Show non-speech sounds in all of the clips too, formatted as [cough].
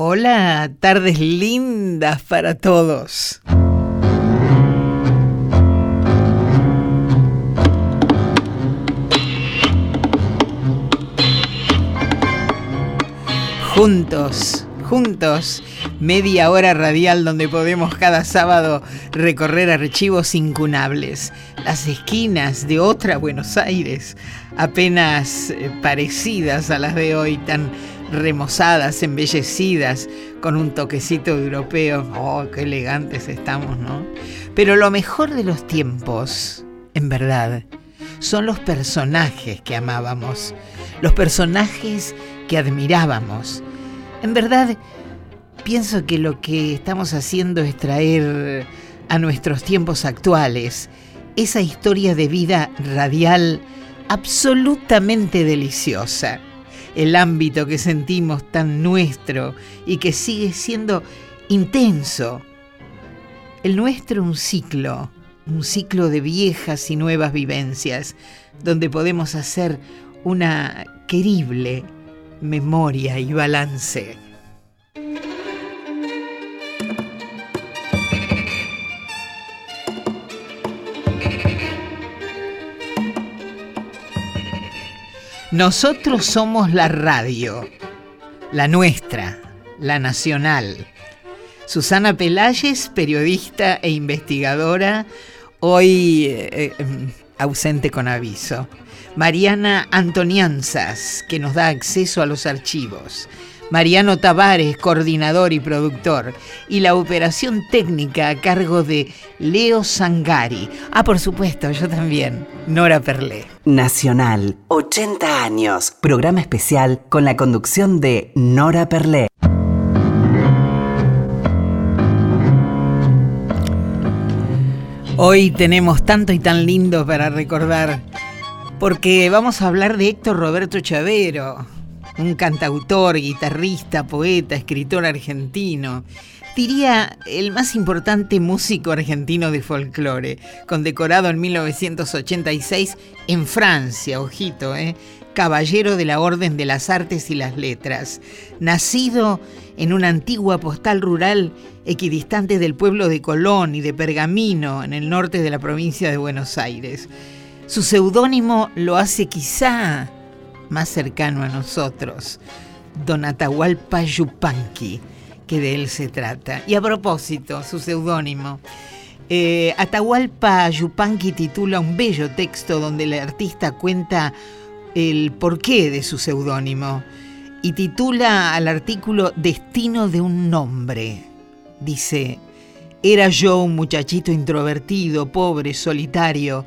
Hola, tardes lindas para todos. Juntos, juntos, media hora radial donde podemos cada sábado recorrer archivos incunables, las esquinas de otra Buenos Aires, apenas eh, parecidas a las de hoy, tan remozadas, embellecidas, con un toquecito europeo. Oh, qué elegantes estamos, ¿no? Pero lo mejor de los tiempos, en verdad, son los personajes que amábamos, los personajes que admirábamos. En verdad, pienso que lo que estamos haciendo es traer a nuestros tiempos actuales esa historia de vida radial absolutamente deliciosa el ámbito que sentimos tan nuestro y que sigue siendo intenso. El nuestro un ciclo, un ciclo de viejas y nuevas vivencias, donde podemos hacer una querible memoria y balance. Nosotros somos la radio, la nuestra, la nacional. Susana Pelayes, periodista e investigadora, hoy eh, em, ausente con aviso. Mariana Antonianzas, que nos da acceso a los archivos. Mariano Tavares, coordinador y productor, y la operación técnica a cargo de Leo Sangari. Ah, por supuesto, yo también, Nora Perlé. Nacional, 80 años, programa especial con la conducción de Nora Perlé. Hoy tenemos tanto y tan lindo para recordar, porque vamos a hablar de Héctor Roberto Chavero un cantautor, guitarrista, poeta, escritor argentino. Diría el más importante músico argentino de folclore, condecorado en 1986 en Francia, ojito, ¿eh? caballero de la Orden de las Artes y las Letras, nacido en una antigua postal rural equidistante del pueblo de Colón y de Pergamino, en el norte de la provincia de Buenos Aires. Su seudónimo lo hace quizá más cercano a nosotros, Don Atahualpa Yupanqui, que de él se trata. Y a propósito, su seudónimo. Eh, Atahualpa Yupanqui titula un bello texto donde el artista cuenta el porqué de su seudónimo y titula al artículo Destino de un nombre. Dice, era yo un muchachito introvertido, pobre, solitario,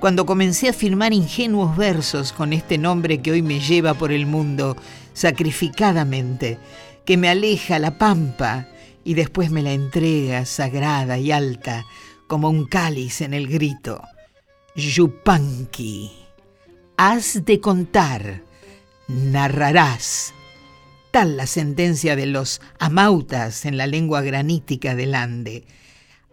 cuando comencé a firmar ingenuos versos con este nombre que hoy me lleva por el mundo sacrificadamente, que me aleja la pampa y después me la entrega sagrada y alta como un cáliz en el grito. Yupanqui, has de contar, narrarás. Tal la sentencia de los amautas en la lengua granítica del Ande.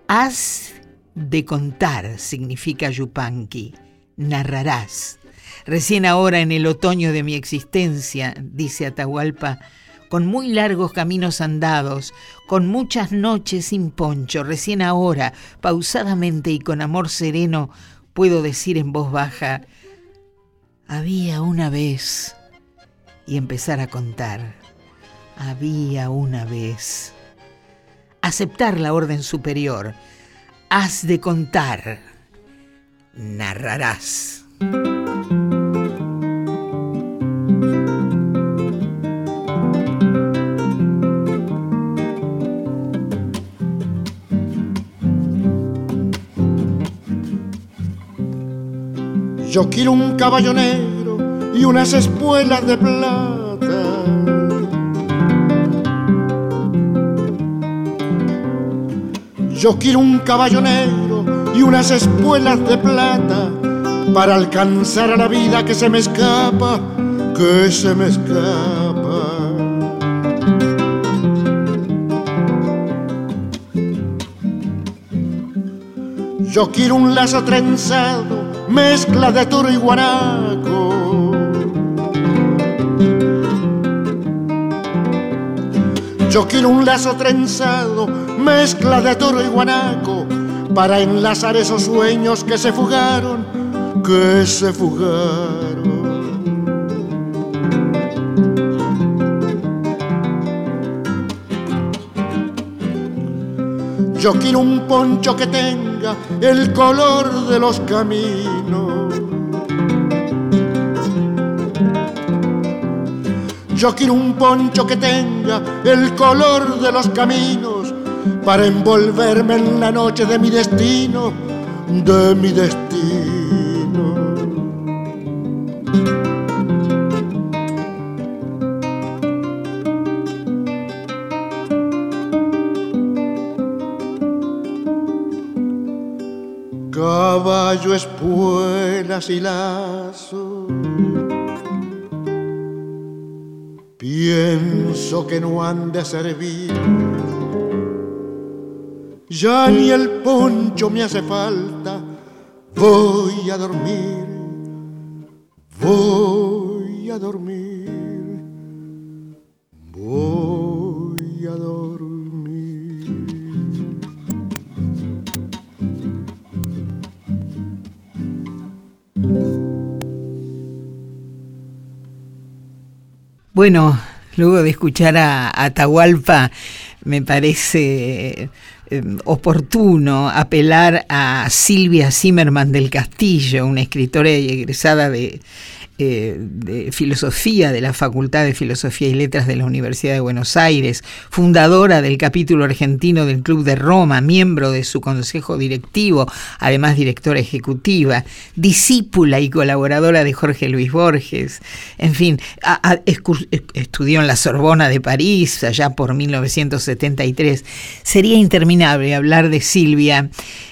Has de contar significa Yupanqui. Narrarás. Recién ahora en el otoño de mi existencia, dice Atahualpa, con muy largos caminos andados, con muchas noches sin poncho, recién ahora, pausadamente y con amor sereno, puedo decir en voz baja, había una vez, y empezar a contar, había una vez. Aceptar la orden superior, has de contar, narrarás. Yo quiero un caballo negro y unas espuelas de plata Yo quiero un caballo negro y unas espuelas de plata para alcanzar a la vida que se me escapa, que se me escapa. Yo quiero un lazo trenzado, mezcla de toro y guanaco Yo quiero un lazo trenzado, mezcla de toro y guanaco, para enlazar esos sueños que se fugaron, que se fugaron. Yo quiero un poncho que tenga el color de los caminos. Yo quiero un poncho que tenga el color de los caminos para envolverme en la noche de mi destino, de mi destino. caballo, espuelas y lazo. Pienso que no han de servir. Ya ni el poncho me hace falta. Voy a dormir. Voy a dormir. Voy a dormir. Bueno, luego de escuchar a Atahualpa, me parece eh, oportuno apelar a Silvia Zimmerman del Castillo, una escritora y egresada de eh, de filosofía de la Facultad de Filosofía y Letras de la Universidad de Buenos Aires, fundadora del capítulo argentino del Club de Roma, miembro de su consejo directivo, además directora ejecutiva, discípula y colaboradora de Jorge Luis Borges, en fin, estudió en la Sorbona de París allá por 1973. Sería interminable hablar de Silvia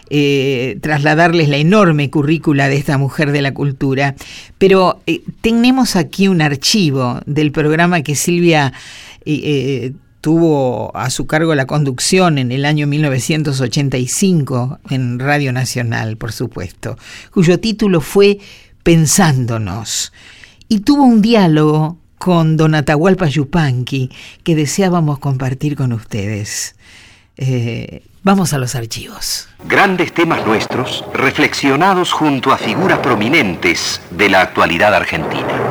eh, trasladarles la enorme currícula de esta mujer de la cultura, pero eh, tenemos aquí un archivo del programa que Silvia eh, tuvo a su cargo la conducción en el año 1985 en Radio Nacional, por supuesto, cuyo título fue Pensándonos. Y tuvo un diálogo con Don Atahualpa Yupanqui que deseábamos compartir con ustedes. Vamos a los archivos. Grandes temas nuestros reflexionados junto a figuras prominentes de la actualidad argentina.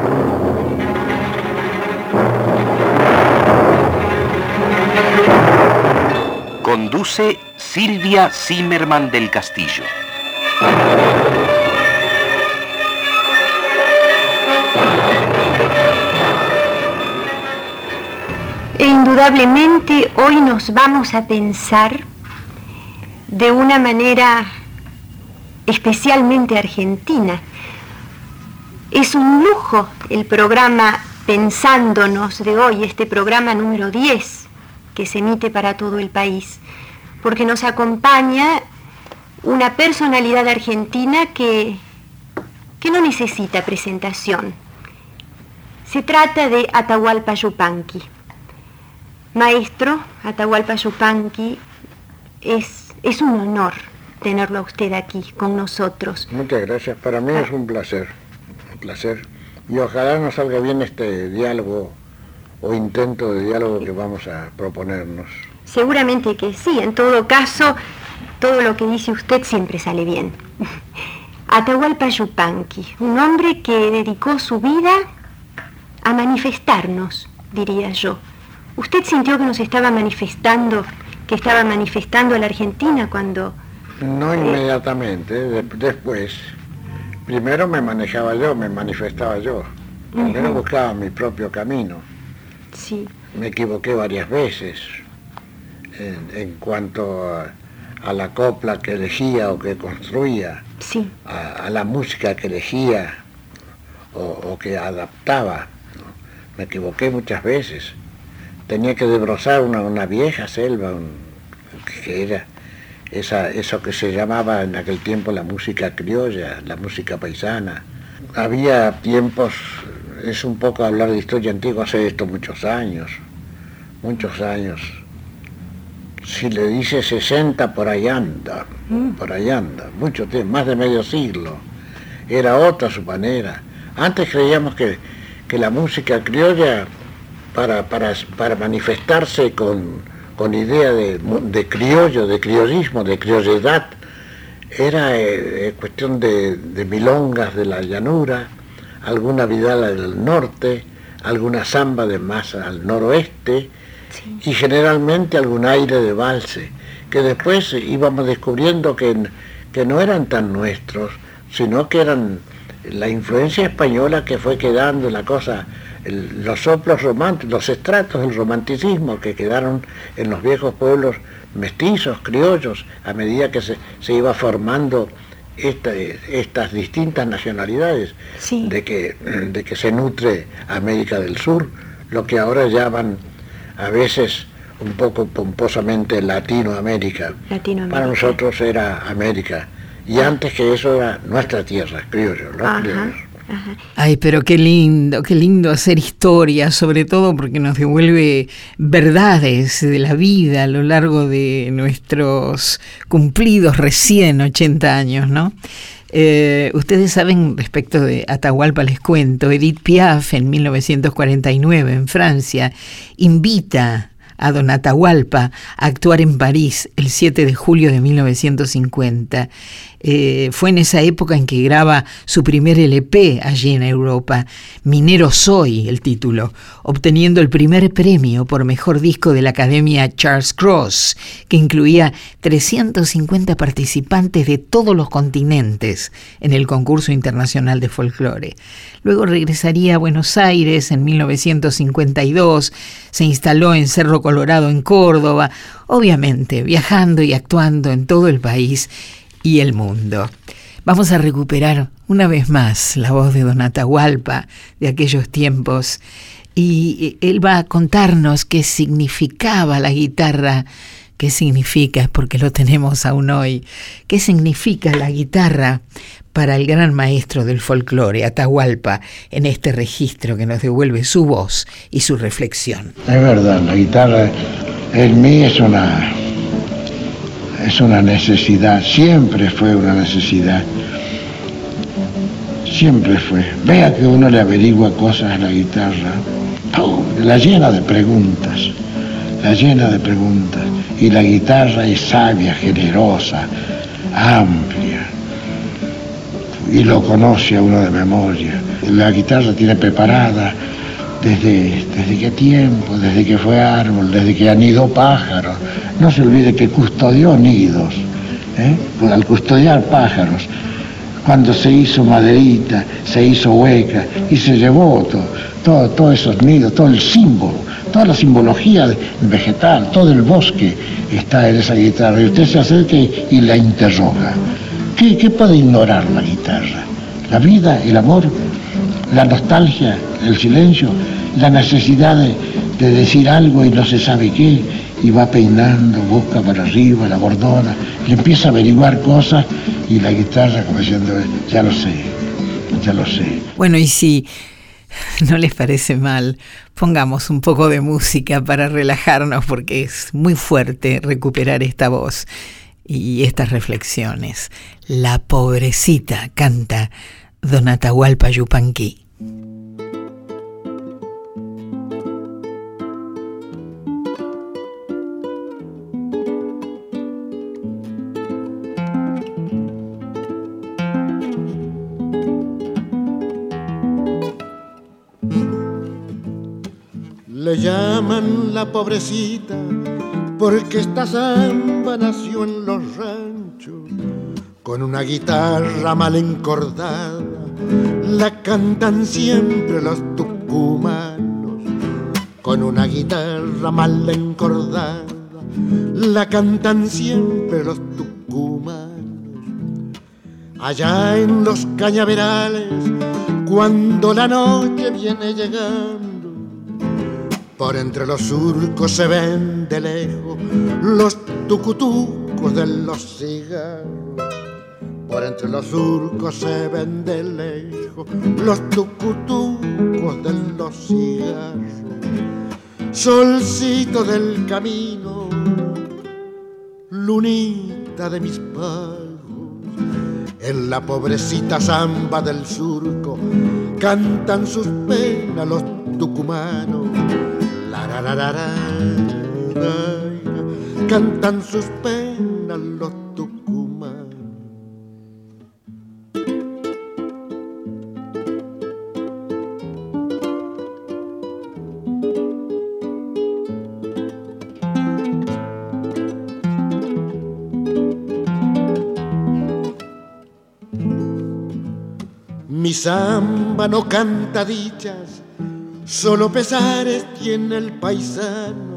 Conduce Silvia Zimmerman del Castillo. Indudablemente hoy nos vamos a pensar de una manera especialmente argentina. Es un lujo el programa Pensándonos de hoy, este programa número 10 que se emite para todo el país, porque nos acompaña una personalidad argentina que, que no necesita presentación. Se trata de Atahualpa Yupanqui. Maestro, Atahualpa Yupanqui es es un honor tenerlo a usted aquí con nosotros. Muchas gracias. Para mí es un placer, un placer. Y ojalá nos salga bien este diálogo o intento de diálogo que vamos a proponernos. Seguramente que sí. En todo caso, todo lo que dice usted siempre sale bien. [laughs] Atahualpa Yupanqui, un hombre que dedicó su vida a manifestarnos, diría yo. ¿Usted sintió que nos estaba manifestando que estaba manifestando la Argentina cuando... No inmediatamente, después. Primero me manejaba yo, me manifestaba yo. Primero buscaba mi propio camino. Sí. Me equivoqué varias veces en, cuanto a, la copla que elegía o que construía, sí. a, la música que elegía o, que adaptaba. Me equivoqué muchas veces tenía que desbrozar una, vieja selva, que era esa, eso que se llamaba en aquel tiempo la música criolla, la música paisana. Había tiempos, es un poco hablar de historia antigua, hace esto muchos años, muchos años. Si le dice 60, por ahí anda, mm. por ahí anda, mucho tiempo, más de medio siglo. Era otra su manera. Antes creíamos que, que la música criolla para, para, manifestarse con, con idea de, de, criollo, de criollismo, de criolledad. Era eh, cuestión de, milongas de la llanura, alguna vidala del norte, alguna samba de más al noroeste y generalmente algún aire de valse, que después íbamos descubriendo que, que no eran tan nuestros, sino que eran la influencia española que fue quedando la cosa los soplos románticos, los estratos del romanticismo que quedaron en los viejos pueblos mestizos, criollos, a medida que se, iba formando estas distintas nacionalidades de, que, de que se nutre América del Sur, lo que ahora llaman a veces un poco pomposamente Latinoamérica. Para nosotros era América. Y antes que eso era nuestra tierra, criollos, los criollos. Ay, pero qué lindo, qué lindo hacer historia, sobre todo porque nos devuelve verdades de la vida a lo largo de nuestros cumplidos recién 80 años, ¿no? Eh, ustedes saben respecto de Atahualpa, les cuento, Edith Piaf en 1949 en Francia invita a Don Atahualpa a actuar en París el 7 de julio de 1950 eh, fue en esa época en que graba su primer LP allí en Europa, Minero Soy, el título, obteniendo el primer premio por mejor disco de la Academia Charles Cross, que incluía 350 participantes de todos los continentes en el concurso internacional de folclore. Luego regresaría a Buenos Aires en 1952, se instaló en Cerro Colorado en Córdoba, obviamente viajando y actuando en todo el país y el mundo. Vamos a recuperar una vez más la voz de Don Atahualpa de aquellos tiempos y él va a contarnos qué significaba la guitarra, qué significa, porque lo tenemos aún hoy, qué significa la guitarra para el gran maestro del folclore, Atahualpa, en este registro que nos devuelve su voz y su reflexión. Es verdad, la guitarra en mí es una es una necesidad, siempre fue una necesidad. Siempre fue. Vea que uno le averigua cosas a la guitarra, la llena de preguntas, la llena de preguntas. Y la guitarra es sabia, generosa, amplia. Y lo conoce a uno de memoria. La guitarra tiene preparada desde, desde qué tiempo, desde que fue árbol, desde que anidó pájaros. No se olvide que custodió nidos, ¿eh? Pues al custodiar pájaros, cuando se hizo maderita, se hizo hueca y se llevó todo, todos esos nidos, todo el símbolo, toda la simbología vegetal, todo el bosque está en esa guitarra. Y usted se acerca y la interroga. ¿Qué, qué puede ignorar la guitarra? La vida, el amor, la nostalgia, el silencio, la necesidad de, decir algo y no se sabe qué, y va peinando, busca para arriba, la bordona, y empieza a averiguar cosas y la guitarra como diciendo, ya lo sé, ya lo sé. Bueno, y si no les parece mal, pongamos un poco de música para relajarnos porque es muy fuerte recuperar esta voz y estas reflexiones. La pobrecita canta Don Atahualpa Yupanqui. Le llaman la pobrecita porque esta samba nació en los ranchos con una guitarra mal encordada. La cantan siempre los tucumanos con una guitarra mal encordada. La cantan siempre los tucumanos. Allá en los cañaverales, cuando la noche viene llegando por entre los surcos se ven de lejos los tucutucos de los cigarros. Por entre los surcos se ven de lejos los tucutucos de los cigarros. Solcito del camino, lunita de mis pagos. En la pobrecita zamba del surco cantan sus penas los tucumanos cantan sus penas los tucumanos. Mi samba no canta dichas, solo pesares tiene el paisano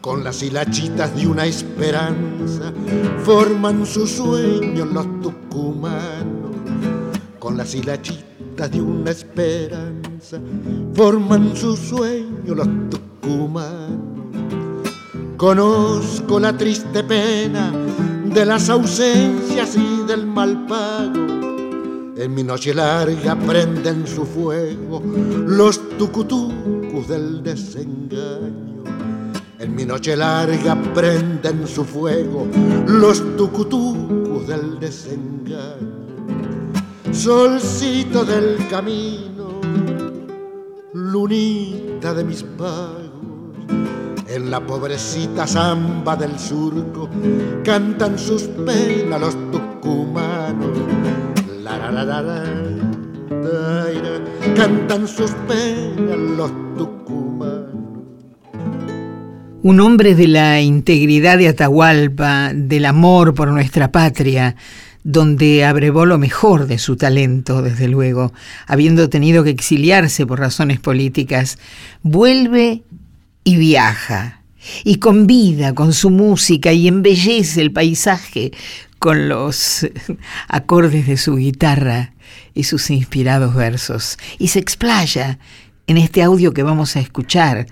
con las hilachitas de una esperanza, forman su sueño los tucumanos. Con las hilachitas de una esperanza, forman su sueño los tucumanos. Conozco la triste pena de las ausencias y del mal pago. En mi noche larga prenden su fuego los tucutucos del desengaño en mi noche larga prenden su fuego los tucutucos del desengaño. Solcito del camino, lunita de mis pagos, en la pobrecita zamba del surco cantan sus penas los tucumanos. Cantan sus penas los. Un hombre de la integridad de Atahualpa, del amor por nuestra patria, donde abrevó lo mejor de su talento, desde luego, habiendo tenido que exiliarse por razones políticas, vuelve y viaja, y convida con su música y embellece el paisaje con los [laughs] acordes de su guitarra y sus inspirados versos, y se explaya en este audio que vamos a escuchar,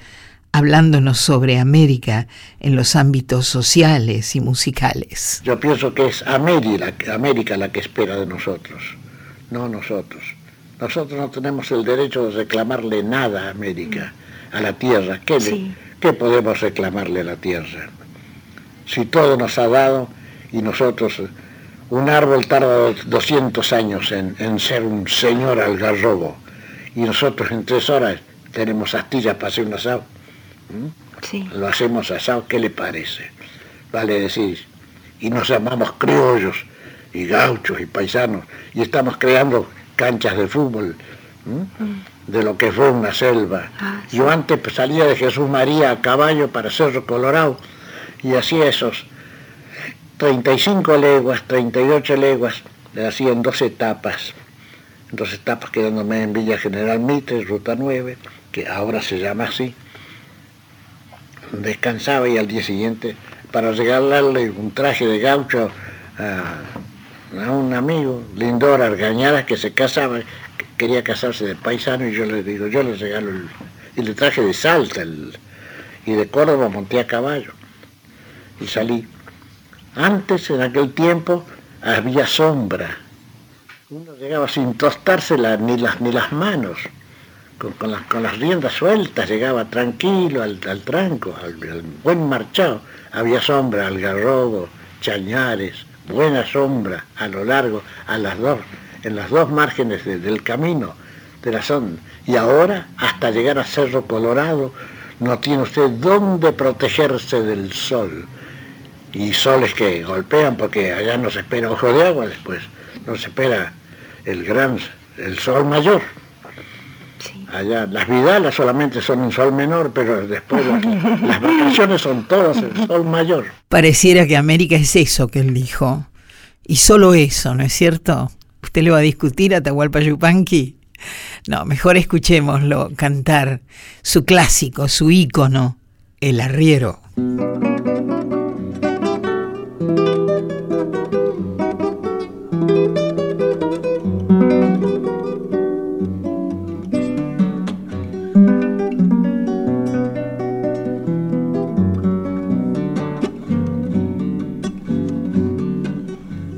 hablándonos sobre América en los ámbitos sociales y musicales. Yo pienso que es América, América la que espera de nosotros, no nosotros. Nosotros no tenemos el derecho de reclamarle nada a América, a la tierra. ¿Qué, ¿qué podemos reclamarle a la tierra? Si todo nos ha dado y nosotros, un árbol tarda 200 años en, en ser un señor algarrobo y nosotros en tres horas tenemos astillas para hacer un asado lo hacemos asado, ¿qué le parece? Vale decir, y nos llamamos criollos y gauchos y paisanos, y estamos creando canchas de fútbol, mm. de lo que fue una selva. Ah, Yo antes salía de Jesús María a caballo para Cerro Colorado y hacía esos 35 leguas, 38 leguas, le hacía en dos etapas, dos etapas quedándome en Villa General Mitre, Ruta 9, que ahora se llama así. Descansaba y al día siguiente para regalarle un traje de gaucho a, un amigo, Lindor Argañaras, que se casaba, quería casarse de paisano y yo le digo, yo le regalo el, y le traje de Salta y de Córdoba monté a caballo. Y salí. Antes, en aquel tiempo, había sombra. Uno llegaba sin tostarse ni, las, ni las manos con, las, riendas sueltas, llegaba tranquilo al, tranco, al, buen marchado. Había sombra, algarrobo, chañares, buena sombra a lo largo, las dos, en las dos márgenes del camino de la sonda. Y ahora, hasta llegar a Cerro Colorado, no tiene usted dónde protegerse del sol. Y soles que golpean porque allá no se espera ojo de agua después, no se espera el gran, el sol mayor. Allá las vidalas solamente son en sol menor, pero después las, [laughs] vacaciones son todas en sol mayor. Pareciera que América es eso que él dijo. Y solo eso, ¿no es cierto? ¿Usted le va a discutir a Tahualpa Yupanqui? No, mejor escuchémoslo cantar su clásico, su ícono, El Arriero.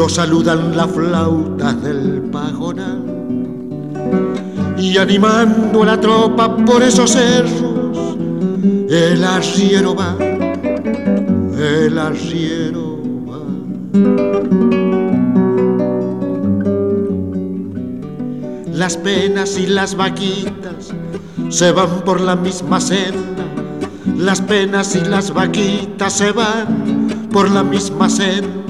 Lo saludan las flautas del pajonal y animando a la tropa por esos cerros, el arriero va, el arriero va. Las penas y las vaquitas se van por la misma senda. Las penas y las vaquitas se van por la misma senda.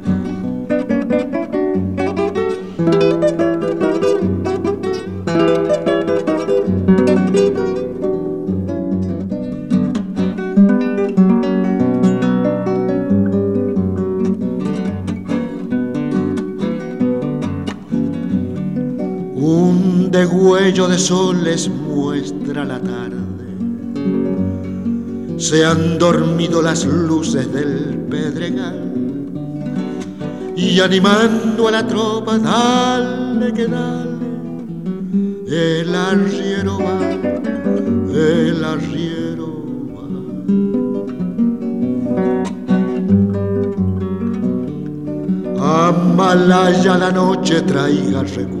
Sol les muestra la tarde. Se han dormido las luces del pedregal y animando a la tropa, dale que dale, el arriero va, el arriero va. Amalaya la noche traiga recuerdos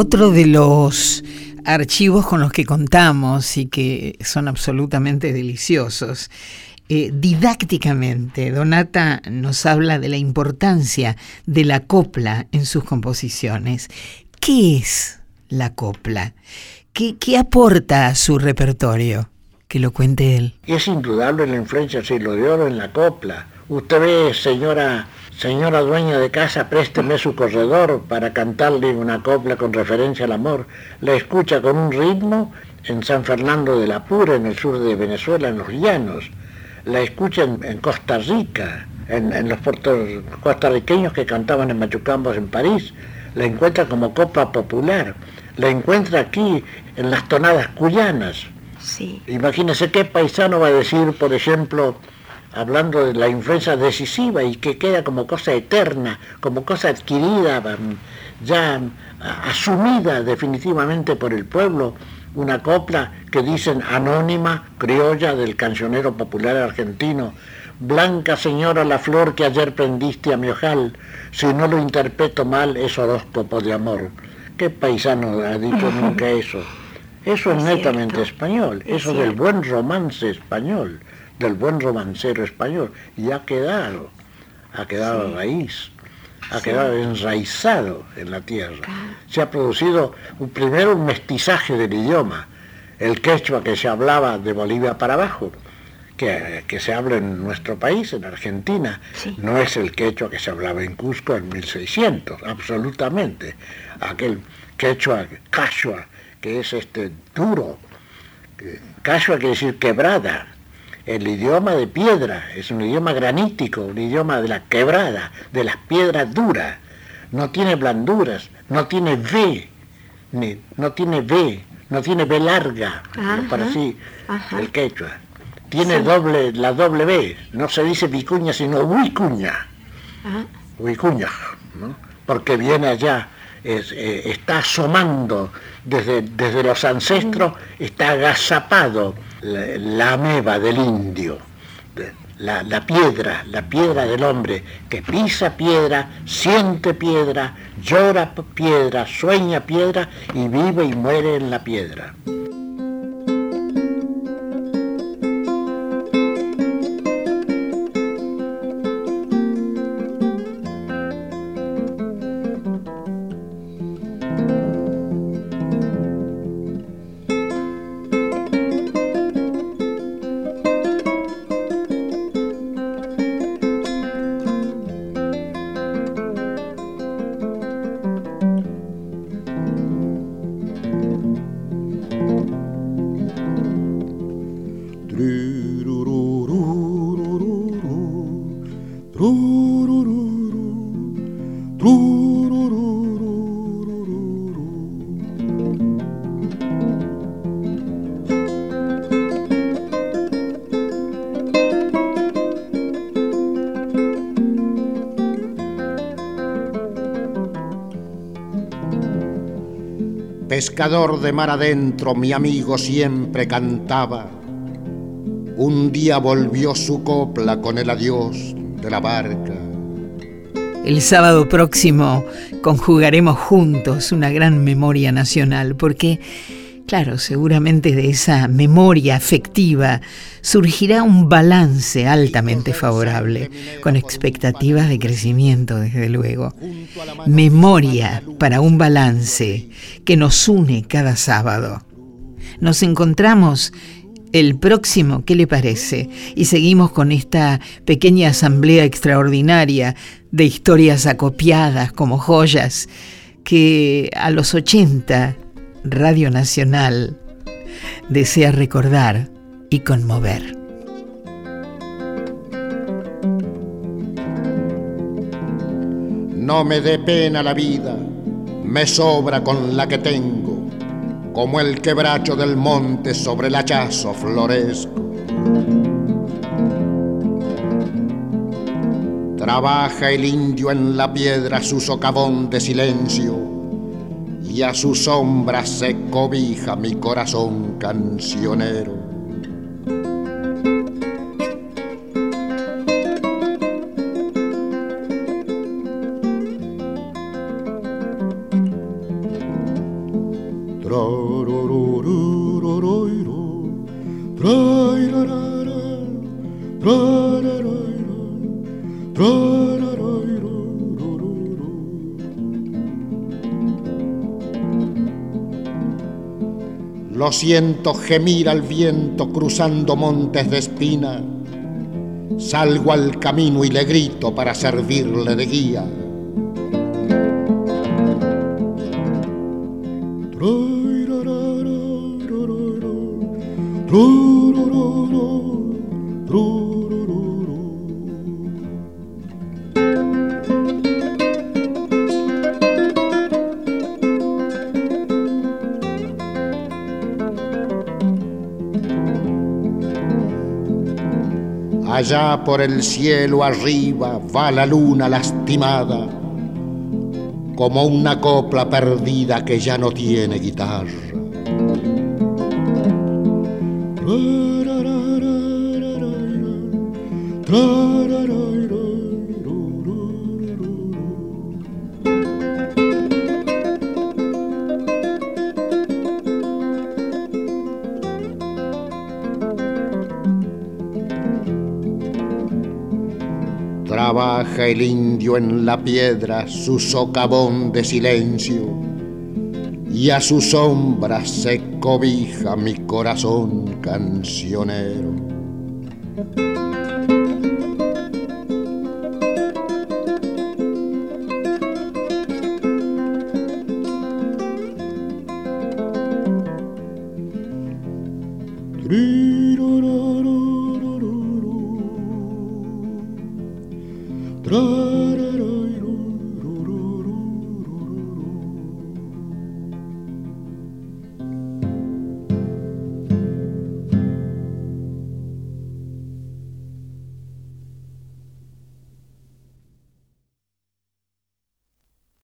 Otro de los archivos con los que contamos y que son absolutamente deliciosos. Eh, didácticamente, Donata nos habla de la importancia de la copla en sus composiciones. ¿Qué es la copla? ¿Qué, aporta a su repertorio? Que lo cuente él. Es indudable la influencia siglo de oro en la copla. Usted ve, señora Señora dueña de casa, présteme su corredor para cantarle una copla con referencia al amor. La escucha con un ritmo en San Fernando de la Pura, en el sur de Venezuela, en los llanos. La escucha en, Costa Rica, en, los puertos costarriqueños que cantaban en Machucambos en París. La encuentra como copla popular. La encuentra aquí en las tonadas cuyanas. Sí. Imagínese qué paisano va a decir, por ejemplo, hablando de la influencia decisiva y que queda como cosa eterna, como cosa adquirida, mm, ya mm, asumida definitivamente por el pueblo, una copla que dicen anónima, criolla del cancionero popular argentino, Blanca señora la flor que ayer prendiste a mi ojal, si no lo interpreto mal es horóscopo de amor. ¿Qué paisano ha dicho nunca [laughs] eso? Eso es, netamente español, eso del buen romance español del buen romancero español. Y ha quedado, ha quedado raíz, ha quedado enraizado en la tierra. Se ha producido un, primero un mestizaje del idioma, el quechua que se hablaba de Bolivia para abajo, que, se habla en nuestro país, en Argentina, no es el quechua que se hablaba en Cusco en 1600, absolutamente. Aquel quechua, cachua, que es este duro, cachua quiere decir quebrada, el idioma de piedra, es un idioma granítico, un idioma de la quebrada, de las piedras duras. No tiene blanduras, no tiene V, ni, no tiene V, no tiene B larga, para así el quechua. Tiene doble, la doble B, no se dice vicuña, sino huicuña. Huicuña, ¿no? porque viene allá, eh, está asomando desde, desde los ancestros, está agazapado la, ameba del indio. la, la, piedra, la piedra del hombre, que pisa piedra, siente piedra, llora piedra, sueña piedra y vive y muere en la piedra. Pescador de mar adentro, mi amigo siempre cantaba. Un día volvió su copla con el adiós de la barca. El sábado próximo conjugaremos juntos una gran memoria nacional, porque Claro, seguramente de esa memoria afectiva surgirá un balance altamente favorable, con expectativas de crecimiento, desde luego. Memoria para un balance que nos une cada sábado. Nos encontramos el próximo, ¿qué le parece? Y seguimos con esta pequeña asamblea extraordinaria de historias acopiadas como joyas que a los 80 Radio Nacional desea recordar y conmover. No me dé pena la vida, me sobra con la que tengo, como el quebracho del monte sobre el hachazo floresco. Trabaja el indio en la piedra su socavón de silencio y a su sombra se cobija mi corazón cancionero. Siento gemir al viento cruzando montes de espina. Salgo al camino y le grito para servirle de guía. Allá por el cielo arriba va la luna lastimada, como una copla perdida que ya no tiene guitarra. Trabaja el indio en la piedra su socavón de silencio y a su sombra se cobija mi corazón cancionero.